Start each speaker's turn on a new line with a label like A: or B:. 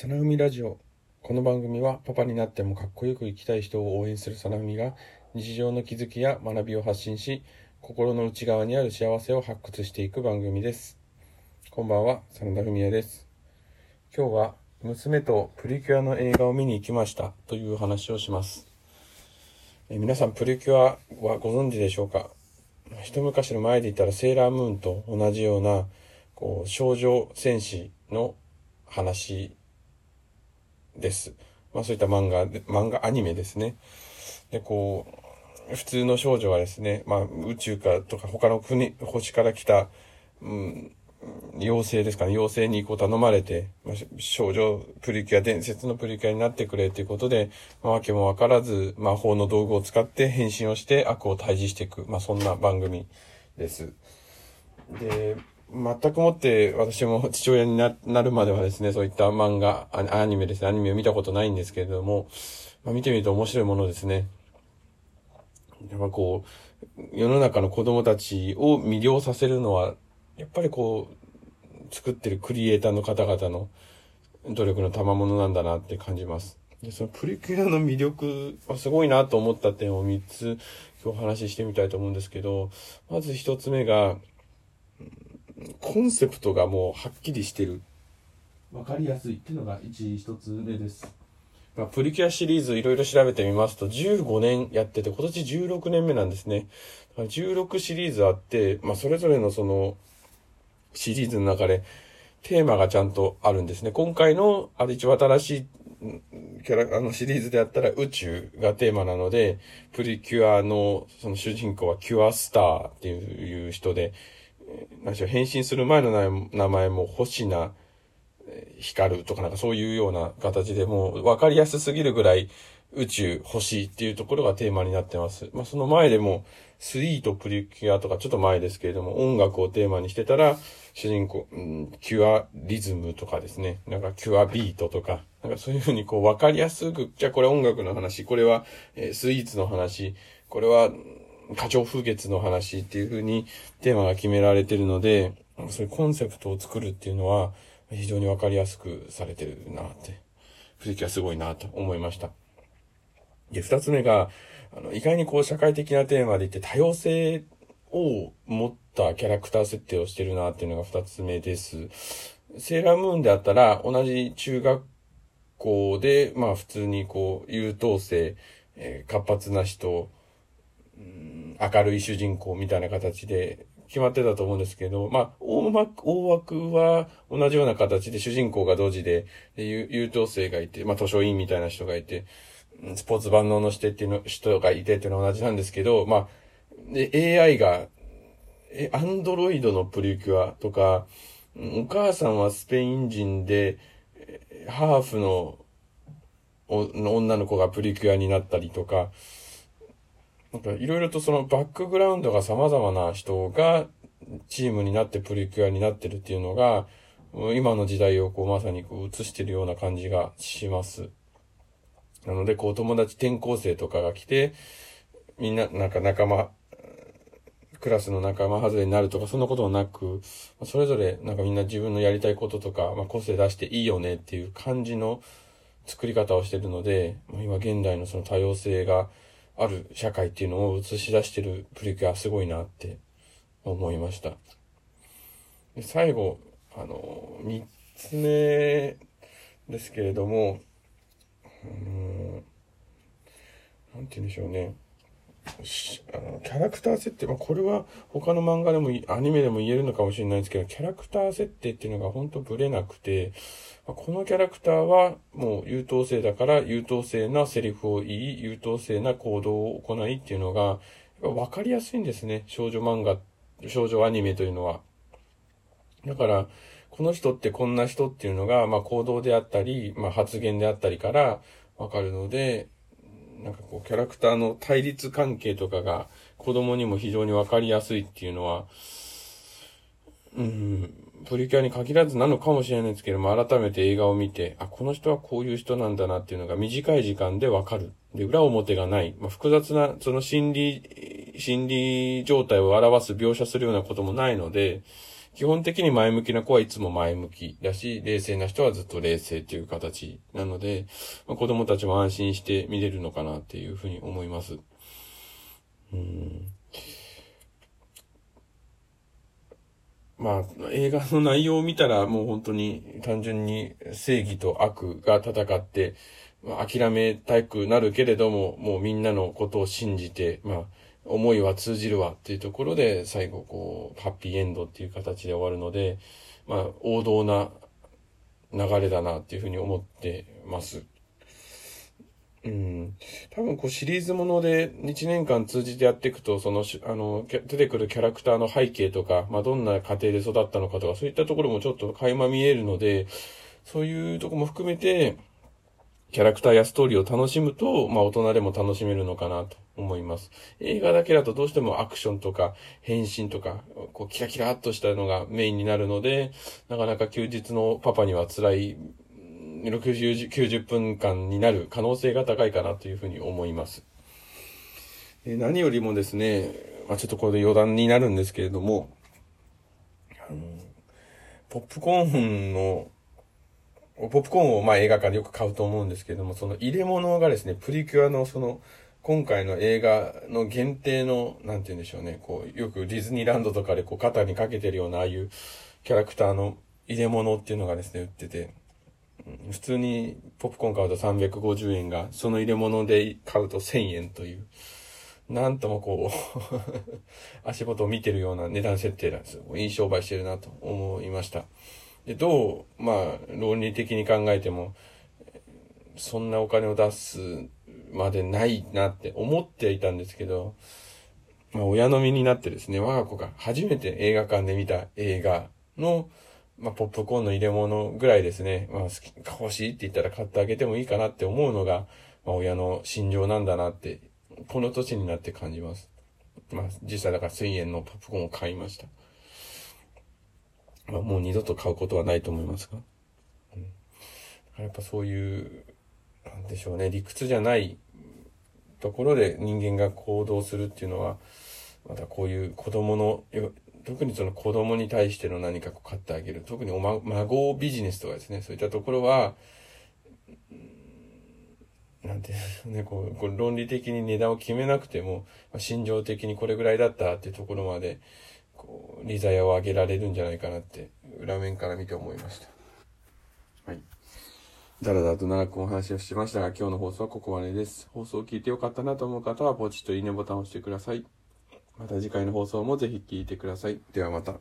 A: サナウミラジオ。この番組はパパになってもかっこよく生きたい人を応援するサナウミが日常の気づきや学びを発信し、心の内側にある幸せを発掘していく番組です。こんばんは、真田文也です。今日は娘とプリキュアの映画を見に行きましたという話をします。え皆さんプリキュアはご存知でしょうか？一昔の前で言ったらセーラームーンと同じようなこう少女戦士の話です。まあそういった漫画で、漫画アニメですね。で、こう、普通の少女はですね、まあ宇宙かとか他の国、星から来た、うん、妖精ですかね、妖精にこう頼まれて、まあ、少女プリキュア、伝説のプリキュアになってくれということで、まあ、わけもわからず魔法の道具を使って変身をして悪を退治していく、まあそんな番組です。で、全くもって私も父親になるまではですね、そういった漫画、アアニメですね、アニメを見たことないんですけれども、まあ、見てみると面白いものですね。やっぱこう、世の中の子供たちを魅了させるのは、やっぱりこう、作ってるクリエイターの方々の努力の賜物なんだなって感じます。で、そのプリキュアの魅力はすごいなと思った点を3つ今日お話ししてみたいと思うんですけど、まず1つ目が、コンセプトがもうはっきりしてる。わかりやすいっていうのが一一つ目です。まあ、プリキュアシリーズいろいろ調べてみますと、15年やってて、今年16年目なんですね。だから16シリーズあって、まあ、それぞれのその、シリーズの中で、テーマがちゃんとあるんですね。今回の、あれ一番新しい、キャラ、あのシリーズであったら宇宙がテーマなので、プリキュアのその主人公はキュアスターっていう人で、何しょう、変身する前の名前も星名光るとかなんかそういうような形でもう分かりやすすぎるぐらい宇宙、星っていうところがテーマになってます。まあその前でもスイートプリキュアとかちょっと前ですけれども音楽をテーマにしてたら主人公、うん、キュアリズムとかですね。なんかキュアビートとか、なんかそういうふうにこう分かりやすく、じゃあこれ音楽の話、これは、えスイーツの話、これは花鳥風月の話っていう風にテーマが決められてるので、そういうコンセプトを作るっていうのは非常にわかりやすくされてるなって、プリキュアすごいなと思いました。で、二つ目が、あの、意外にこう社会的なテーマで言って多様性を持ったキャラクター設定をしてるなっていうのが二つ目です。セーラームーンであったら同じ中学校で、まあ普通にこう優等生、えー活発な人、明るい主人公みたいな形で決まってたと思うんですけど、まあ、大枠、大枠は同じような形で主人公が同時で、で優等生がいて、まあ、図書委員みたいな人がいて、スポーツ万能のしてっていうの、人がいてっていうのは同じなんですけど、まあ、で、AI が、え、アンドロイドのプリキュアとか、お母さんはスペイン人で、ハーフのの女の子がプリキュアになったりとか、なんかいろいろとそのバックグラウンドが様々な人がチームになってプリキュアになってるっていうのが、今の時代をこうまさにこう映してるような感じがします。なのでこう友達転校生とかが来て、みんななんか仲間、クラスの仲間外れになるとかそんなこともなく、それぞれなんかみんな自分のやりたいこととか、まあ、個性出していいよねっていう感じの作り方をしてるので、今現代のその多様性がある社会っていうのを映し出してるプリキュアすごいなって思いました。で最後、あの、三つ目ですけれども、うーん、なんて言うんでしょうね。あのキャラクター設定、まあ、これは他の漫画でもアニメでも言えるのかもしれないですけど、キャラクター設定っていうのが本当ブレなくて、まあこのキャラクターはもう優等生だから優等生なセリフを言い、優等生な行動を行いっていうのが、やっぱ分かりやすいんですね。少女漫画、少女アニメというのは。だから、この人ってこんな人っていうのが、まあ行動であったり、まあ発言であったりから分かるので、なんかこうキャラクターの対立関係とかが子供にも非常に分かりやすいっていうのは、うん、プリキュアに限らずなのかもしれないですけども、改めて映画を見て、あ、この人はこういう人なんだなっていうのが短い時間でわかる。で、裏表がない。まあ、複雑な、その心理、心理状態を表す描写するようなこともないので、基本的に前向きな子はいつも前向きだし、冷静な人はずっと冷静っていう形なので、まあ、子供たちも安心して見れるのかなっていうふうに思います。うんまあ、映画の内容を見たらもう本当に単純に正義と悪が戦って、まあ、諦めたくなるけれども、もうみんなのことを信じて、まあ、思いは通じるわっていうところで、最後こう、ハッピーエンドっていう形で終わるので、まあ、王道な流れだなっていうふうに思ってます。うん。多分こうシリーズもので1年間通じてやっていくと、その、あの、出てくるキャラクターの背景とか、まあどんな家庭で育ったのかとか、そういったところもちょっと垣間見えるので、そういうとこも含めて、キャラクターやストーリーを楽しむと、まあ大人でも楽しめるのかなと思います。映画だけだとどうしてもアクションとか変身とか、こうキラキラっとしたのがメインになるので、なかなか休日のパパには辛い60、90分間になる可能性が高いかなというふうに思います。何よりもですね、まあ、ちょっとこれで余談になるんですけれども、あの、ポップコーンの、ポップコーンをまあ映画館でよく買うと思うんですけども、その入れ物がですね、プリキュアのその、今回の映画の限定の、なんて言うんでしょうね、こう、よくディズニーランドとかでこう肩にかけてるようなああいうキャラクターの入れ物っていうのがですね、売ってて、普通にポップコーン買うと350円が、その入れ物で買うと1000円という、なんともこう 足元を見てるような値段設定なんですよ。いい商売してるなと思いました。で、どう、まあ、論理的に考えても、そんなお金を出すまでないなって思っていたんですけど、まあ、親の身になってですね、我が子が初めて映画館で見た映画の、まあ、ポップコーンの入れ物ぐらいですね、まあ、好き、欲しいって言ったら買ってあげてもいいかなって思うのが、まあ、親の心情なんだなって、この年になって感じます。まあ、実際だから1000円のポップコーンを買いました。まあ、もう二度と買うことはないと思いますが。うん、やっぱそういう、なんでしょうね、理屈じゃないところで人間が行動するっていうのは、またこういう子供の特にその子供に対しての何かこう買ってあげる。特におま、孫ビジネスとかですね、そういったところは、なんていうね、こう、こう論理的に値段を決めなくても、まあ、心情的にこれぐらいだったっていうところまで、こう、利ザヤを上げられるんじゃないかなって、裏面から見て思いました。はい。だらだらと長くお話をしましたが、今日の放送はここまでです。放送を聞いてよかったなと思う方は、ポチッといいねボタンを押してください。また次回の放送もぜひ聴いてください。ではまた。